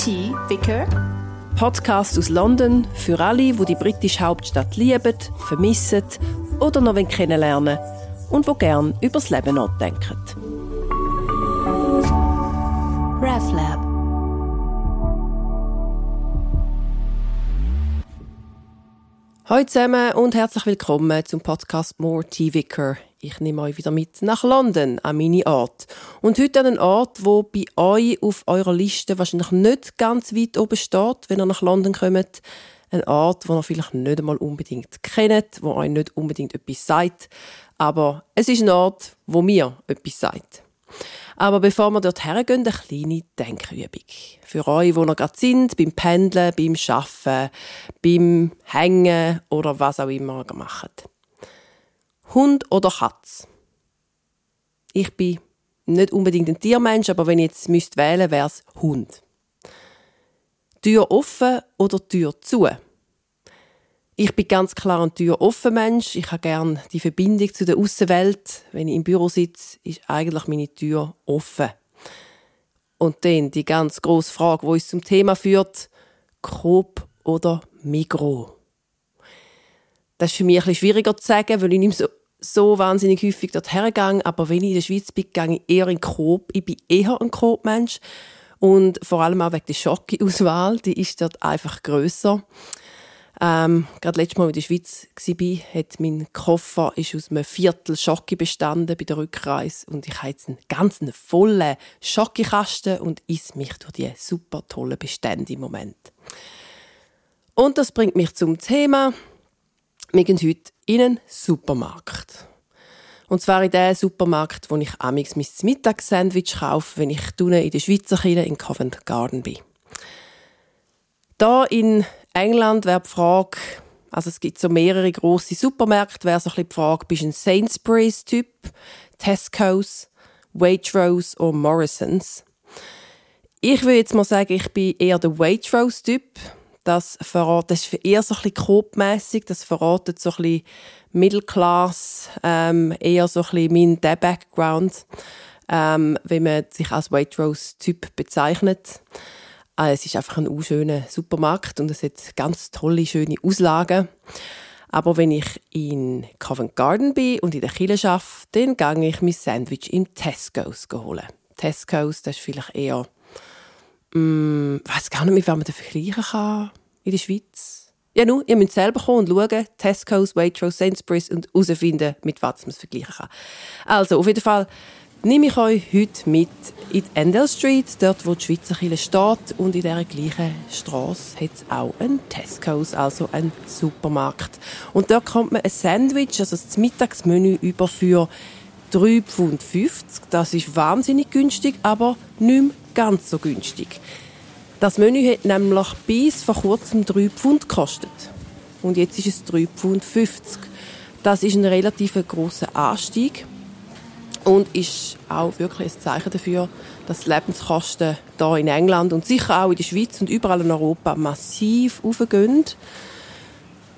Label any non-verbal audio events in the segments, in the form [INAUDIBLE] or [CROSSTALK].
T. Vicker. Podcast aus London für alle, die die britische Hauptstadt lieben, vermissen oder noch kennenlernen und wo gern über das Leben nachdenken. RefLab. Hallo zusammen und herzlich willkommen zum Podcast More T. Vicker. Ich nehme euch wieder mit nach London, an meine Ort. Und heute an einen Ort, wo bei euch auf eurer Liste wahrscheinlich nicht ganz weit oben steht, wenn ihr nach London kommt. Ein Ort, wo ihr vielleicht nicht einmal unbedingt kennt, wo euch nicht unbedingt etwas sagt. Aber es ist ein Ort, wo mir etwas sagt. Aber bevor wir dort hergehen, eine kleine Denkübung. Für euch, die noch gerade sind, beim Pendeln, beim Arbeiten, beim Hängen oder was auch immer ihr macht. Hund oder Katz? Ich bin nicht unbedingt ein Tiermensch, aber wenn ich jetzt müsst wählen, wäre es Hund. Tür offen oder Tür zu? Ich bin ganz klar ein Tür offen Mensch. Ich habe gerne die Verbindung zu der Außenwelt. Wenn ich im Büro sitze, ist eigentlich meine Tür offen. Und dann die ganz große Frage, wo uns zum Thema führt: Coop oder Migro? Das ist für mich ein bisschen schwieriger zu sagen, weil ich nicht so, so wahnsinnig häufig dort hergehe. Aber wenn ich in der Schweiz bin, gehe ich eher in Coop. Ich bin eher ein Coop-Mensch. Und vor allem auch wegen der Schocke-Auswahl. Die ist dort einfach grösser. Ähm, gerade letztes Mal, als ich in der Schweiz war, hat mein Koffer ist aus einem Viertel Schocke bestanden bei der Rückreise und ich habe jetzt einen ganz vollen Schokikasten und esse mich durch die super tollen Bestände im Moment. Und das bringt mich zum Thema. Wir gehen heute in einen Supermarkt. Und zwar in den Supermarkt, wo ich amix mein Mittagssandwich kaufe, wenn ich in der Schweizer Kirche in Covent Garden bin. Da in England wäre die Frage, also es gibt so mehrere große Supermärkte, wäre so ein bisschen die Frage, bist du ein Sainsbury's-Typ, Tesco's, Waitrose oder Morrisons? Ich würde jetzt mal sagen, ich bin eher der Waitrose-Typ. Das, verratet, das ist eher so ein bisschen coop das verratet so ein bisschen Mittelklasse, ähm, eher so ein bisschen mein Background, ähm, wenn man sich als Waitrose-Typ bezeichnet. Ah, es ist einfach ein unschöner Supermarkt und es hat ganz tolle, schöne Auslagen. Aber wenn ich in Covent Garden bin und in der Kirche arbeite, dann gehe ich mein Sandwich im Tesco's holen. Tesco's, das ist vielleicht eher, mm, ich weiß gar nicht, mit wem man den vergleichen kann in der Schweiz. Ja, nun, ihr müsst selber kommen und schauen, Tesco's, Waitrose, Sainsbury's und herausfinden, mit was man es vergleichen kann. Also, auf jeden Fall, nehme ich euch heute mit in die Endell Street, dort wo die Schweizer Kirche steht. Und in dieser gleichen Straße hat es auch einen Tesco's, also einen Supermarkt. Und dort kommt man ein Sandwich, also das Mittagsmenü, über für 3,50 Pfund. Das ist wahnsinnig günstig, aber nicht mehr ganz so günstig. Das Menü hat nämlich bis vor kurzem 3 Pfund gekostet. Und jetzt ist es 3,50 Pfund. Das ist ein relativ grosser Anstieg und ist auch wirklich ein Zeichen dafür, dass die Lebenskosten hier in England und sicher auch in der Schweiz und überall in Europa massiv aufgehen.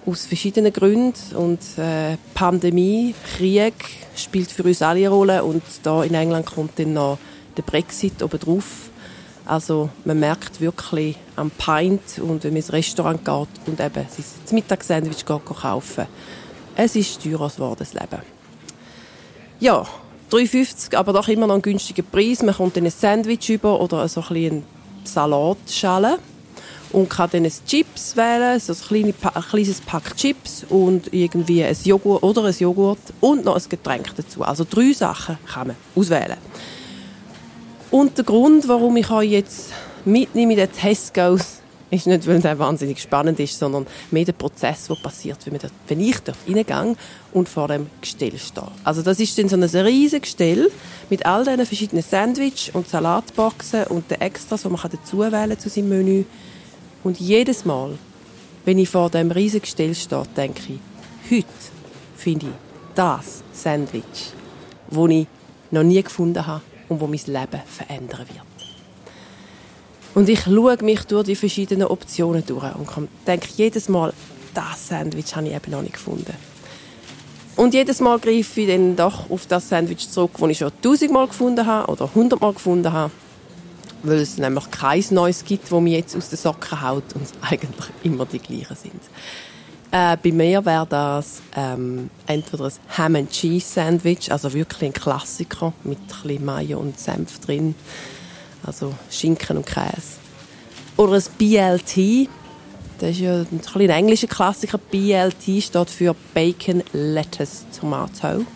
Aus verschiedenen Gründen. Und äh, Pandemie, Krieg spielt für uns alle eine Rolle. Und da in England kommt dann noch der Brexit oben drauf. Also man merkt wirklich am Pint und wenn man ins Restaurant geht und eben sein Mittagssandwich kaufen es ist teurer geworden, das Leben. Ja, 3,50, aber doch immer noch ein günstiger Preis. Man kommt dann ein Sandwich über oder so ein bisschen Salatschale und kann dann ein Chips wählen, so ein kleines Pack Chips und irgendwie ein Joghurt oder ein Joghurt und noch ein Getränk dazu. Also drei Sachen kann man auswählen. Und der Grund, warum ich euch jetzt mitnehme in den Tesco's ist nicht, weil der wahnsinnig spannend ist, sondern mehr der Prozess, der passiert, wenn, dort, wenn ich dort reingehe und vor dem Gestell stehe. Also das ist dann so ein riesiges Gestell mit all diesen verschiedenen Sandwich und Salatboxen und den Extras, die man dazu wählen zu seinem Menü. Und jedes Mal, wenn ich vor dem riesigen Gestell stehe, denke ich, heute finde ich das Sandwich, das ich noch nie gefunden habe und das mein Leben verändern wird. Und ich schaue mich durch die verschiedenen Optionen durch und denke jedes Mal, das Sandwich habe ich eben noch nicht gefunden. Und jedes Mal greife ich dann doch auf das Sandwich zurück, das ich schon tausendmal gefunden habe oder hundertmal gefunden habe. weil es nämlich kein Neues gibt, wo mir jetzt aus den Socken haut und es [LAUGHS] eigentlich immer die gleichen sind. Äh, bei mir wäre das ähm, entweder ein Ham and Cheese Sandwich, also wirklich ein Klassiker mit ein Mayo und Senf drin, also Schinken und Käse. Oder ein BLT, das ist ja ein, ein englischer Klassiker. BLT steht für Bacon, Lettuce, Tomato.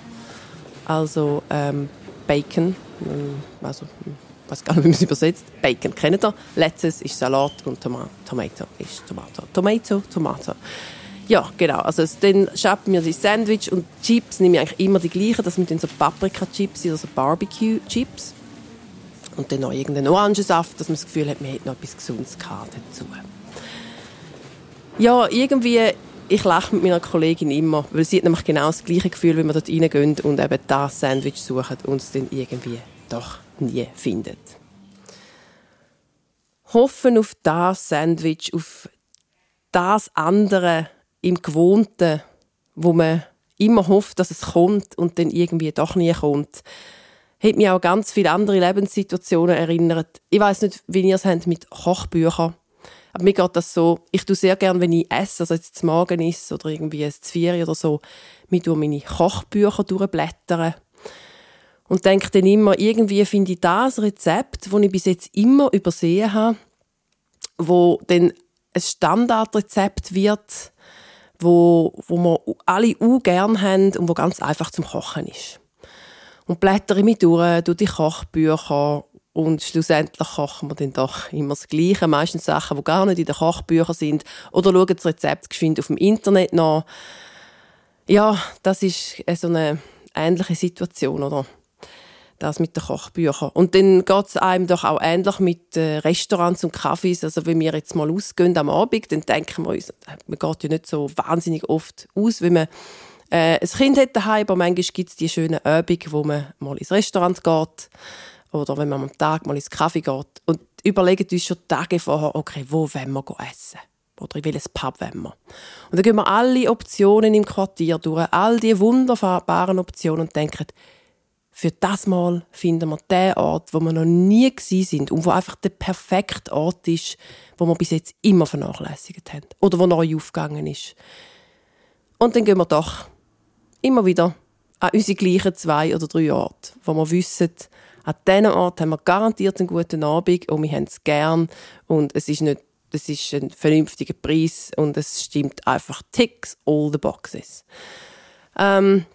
Also ähm, Bacon, ähm, also ich weiß gar nicht, wie man es übersetzt. Bacon kennt ihr. Lettuce ist Salat und Toma Tomato ist Tomato. Tomato, Tomato. Ja, genau. Also dann schaffen wir die Sandwich und Chips nehme ich eigentlich immer die gleichen. Das sind dann so Paprika-Chips oder so Barbecue-Chips. Und dann noch irgendeinen Orangensaft, dass man das Gefühl hat, man hätte noch etwas Gesundes dazu. Ja, irgendwie, ich lache mit meiner Kollegin immer, weil sie hat nämlich genau das gleiche Gefühl, wenn wir dort reingehen und eben das Sandwich suchen und es dann irgendwie doch nie findet. Hoffen auf das Sandwich, auf das andere im Gewohnten, wo man immer hofft, dass es kommt und dann irgendwie doch nie kommt, hat mich auch ganz viele andere Lebenssituationen erinnert. Ich weiß nicht, wie ihr es habt mit Kochbüchern. Aber mir geht das so, ich tue sehr gerne, wenn ich esse, also jetzt zum Morgen ist oder irgendwie ein Zvieri oder so, mir durch meine Kochbücher durchblättern und denke dann immer, irgendwie finde ich das Rezept, das ich bis jetzt immer übersehen habe, wo dann ein Standardrezept wird, wo, wo wir alle auch gerne haben und wo ganz einfach zum Kochen ist. Und blättere mich durch, durch die Kochbücher und schlussendlich kochen wir dann doch immer das Gleiche. Meistens Sachen, die gar nicht in den Kochbüchern sind. Oder schauen das Rezept geschwind auf dem Internet nach. Ja, das ist so eine ähnliche Situation, oder? Das mit den Kochbüchern. Und dann geht es einem doch auch ähnlich mit äh, Restaurants und Cafés. Also wenn wir jetzt mal ausgehen am Abend, dann denken wir uns, äh, man geht ja nicht so wahnsinnig oft aus, wenn man äh, ein Kind hat daheim, aber manchmal gibt es die schönen Abende, wo man mal ins Restaurant geht oder wenn man am Tag mal ins Kaffee geht und überlegen uns schon Tage vorher, okay, wo wollen wir essen? Oder in welches Pub wollen wir? Und dann gehen wir alle Optionen im Quartier durch, all die wunderbaren Optionen und denken, für das Mal finden wir den Ort, wo wir noch nie sind und wo einfach der perfekte Ort ist, wo wir bis jetzt immer vernachlässigt haben oder wo neu aufgegangen ist. Und dann gehen wir doch immer wieder an unsere gleichen zwei oder drei Orte, wo wir wissen, an diesen Ort haben wir garantiert einen guten Abend und wir haben es gern und es ist nicht es ist ein vernünftiger Preis und es stimmt einfach ticks all the boxes. Ähm,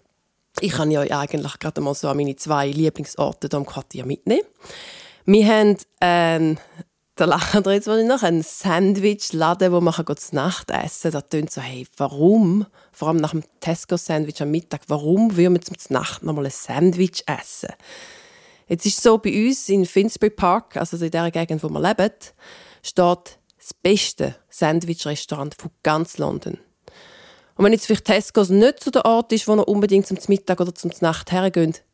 ich kann ja eigentlich gerade mal so an meine zwei Lieblingsorte hier im Quartier mitnehmen. Wir haben ähm, da lachen wir jetzt noch einen Sandwich-Laden, wo man zu Nacht essen kann. Da tönt so, hey, warum, vor allem nach dem Tesco-Sandwich am Mittag, warum würden wir zum Nacht noch mal ein Sandwich essen? Jetzt ist es so, bei uns in Finsbury Park, also in der Gegend, wo wir leben, steht das beste Sandwich-Restaurant von ganz London. Und wenn jetzt vielleicht Tesco nicht so der Ort ist, wo ihr unbedingt zum Mittag oder zum Nacht hergeht,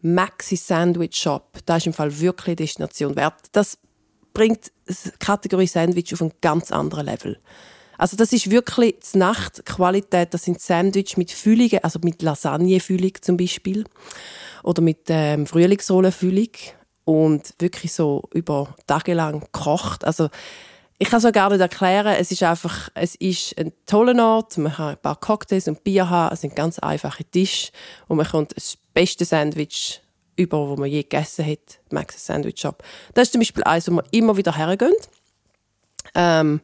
Maxi Sandwich Shop, da ist im Fall wirklich eine Destination wert. Das bringt die Kategorie Sandwich auf ein ganz anderes Level. Also das ist wirklich die Nachtqualität. Das sind Sandwich mit Füllungen, also mit Lasagnefüllung zum Beispiel oder mit ähm, Frühlingsrollenfüllung und wirklich so über Tage lang gekocht. Also ich kann es auch gar nicht erklären. Es ist einfach, es ist ein toller Ort. Man kann ein paar Cocktails und Bier haben. Es sind ganz einfache Tische und man kommt das beste Sandwich über, wo man je gegessen hat. Max Sandwich Shop. Das ist zum Beispiel eins, wo wir immer wieder hergehen. Ähm,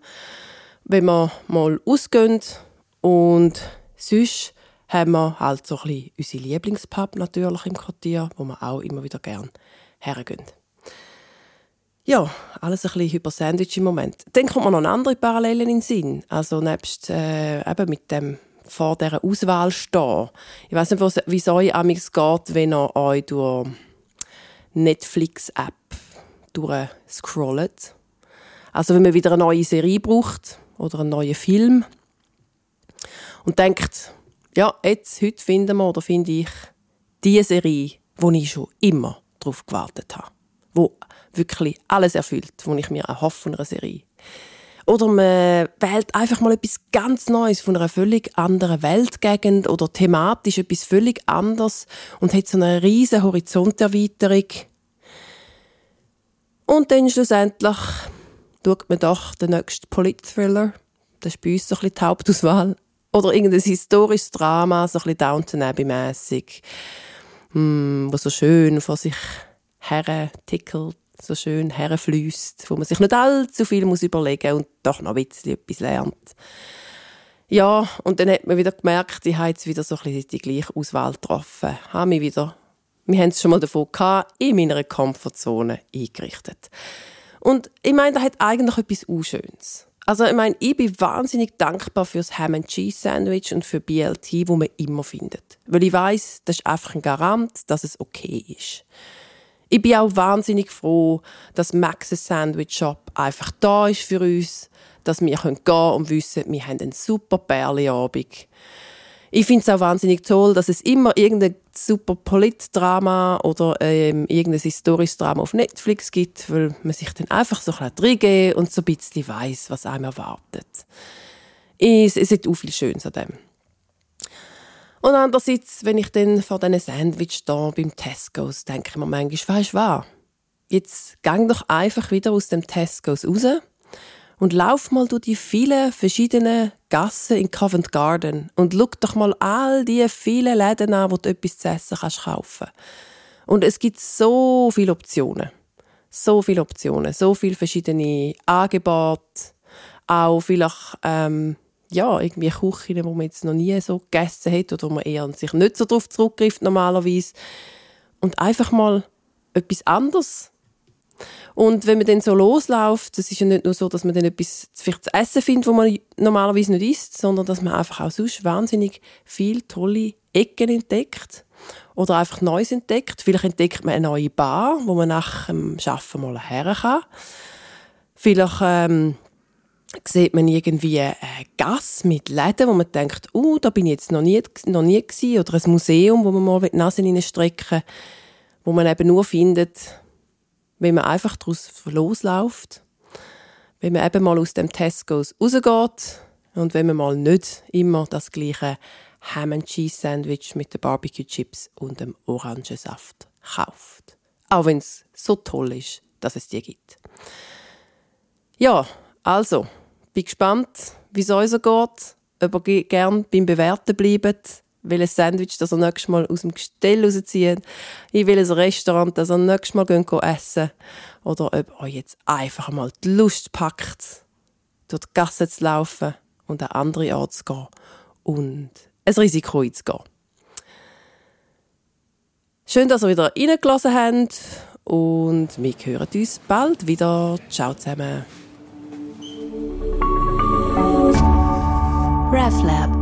wenn wir mal ausgehen und sonst haben wir halt so ein bisschen unsere Lieblingspub natürlich im Quartier, wo wir auch immer wieder gerne hergehen. Ja, alles ein bisschen über Sandwich im Moment. Dann kommt man noch andere Parallelen in den Sinn. Also nebst äh, eben mit dem vor dieser Auswahl stehen. Ich weiß nicht, wie es euch amigs geht, wenn ihr euch durch Netflix-App durchscrollt. Also wenn man wieder eine neue Serie braucht oder einen neuen Film und denkt, ja, jetzt, heute finden wir oder finde ich die Serie, wo ich schon immer darauf gewartet habe. Wo wirklich alles erfüllt, was ich mir erhoffe von einer Serie. Oder man wählt einfach mal etwas ganz Neues von einer völlig anderen Weltgegend oder thematisch etwas völlig anderes und hat so eine riesige Horizonterweiterung. Und dann schlussendlich schaut man doch den nächsten Polit-Thriller. Das ist bei uns so ein bisschen die Hauptauswahl. Oder irgendein historisches Drama, so ein bisschen Downton Abbey-mässig, hm, wo so schön vor sich her tickelt, so schön herfließt, wo man sich nicht allzu viel muss überlegen und doch noch ein bisschen etwas lernt. Ja, und dann hat man wieder gemerkt, ich habe jetzt wieder so ein bisschen die gleiche Auswahl getroffen. Habe mich wieder, wir haben es schon mal davon gehabt, in meiner Komfortzone eingerichtet. Und ich meine, das hat eigentlich etwas Unschönes. Also ich meine, ich bin wahnsinnig dankbar für das Ham Cheese Sandwich und für BLT, wo man immer findet, weil ich weiß, das ist einfach ein Garant, dass es okay ist. Ich bin auch wahnsinnig froh, dass Max's Sandwich Shop einfach da ist für uns, dass wir gehen können und wissen, wir haben einen super Perleabend. Ich finde es auch wahnsinnig toll, dass es immer irgendein super Politdrama oder ähm, irgendein historisches Drama auf Netflix gibt, weil man sich dann einfach so ein bisschen und so ein bisschen weiss, was einem erwartet. Es, es hat auch viel Schönes an dem. Und andererseits, wenn ich dann vor diesen Sandwich da beim Tesco's denke ich mir manchmal, weißt du was? Jetzt gang doch einfach wieder aus dem Tesco's raus und lauf mal durch die vielen verschiedenen Gassen in Covent Garden und schau doch mal all die vielen Läden an, wo du etwas zu essen kannst kaufen. Und es gibt so viele Optionen. So viele Optionen, so viele verschiedene Angebote, auch vielleicht ähm, ja, irgendwie Küchen, die man jetzt noch nie so gegessen hat oder man eher sich nicht so darauf zurückgreift normalerweise. Und einfach mal etwas anderes und wenn man dann so losläuft, das ist ja nicht nur so, dass man dann etwas vielleicht zu essen findet, wo man normalerweise nicht isst, sondern dass man einfach auch sonst wahnsinnig viele tolle Ecken entdeckt oder einfach Neues entdeckt. Vielleicht entdeckt man eine neue Bar, wo man nach dem Arbeiten mal her kann. Vielleicht ähm, sieht man irgendwie eine Gasse mit Läden, wo man denkt, uh, da bin ich jetzt noch nie, noch nie gewesen. Oder ein Museum, wo man mal die Nase reinstrecken wo man eben nur findet, wenn man einfach daraus losläuft, wenn man eben mal aus dem Tesco's rausgeht und wenn man mal nicht immer das gleiche Ham and Cheese Sandwich mit den Barbecue Chips und dem Orangensaft kauft. Auch wenn es so toll ist, dass es die gibt. Ja, also, bin gespannt, wie es euch so geht, ob ihr gerne beim Bewerten bleibt welches Sandwich das ihr nächstes Mal aus dem Gestell rauszieht, in welches Restaurant das ihr nächstes Mal gehen essen oder ob euch jetzt einfach mal die Lust packt, durch die Gasse zu laufen und an andere Orte zu gehen und ein Risiko einzugehen. Schön, dass ihr wieder reingelassen habt und wir hören uns bald wieder. Ciao zusammen. RefLab